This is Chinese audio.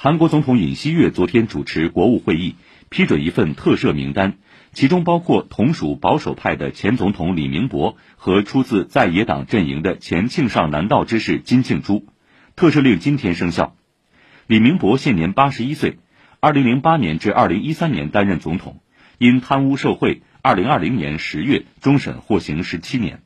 韩国总统尹锡悦昨天主持国务会议，批准一份特赦名单，其中包括同属保守派的前总统李明博和出自在野党阵营的前庆尚南道知事金庆洙。特赦令今天生效。李明博现年八十一岁，二零零八年至二零一三年担任总统，因贪污受贿，二零二零年十月终审获刑十七年。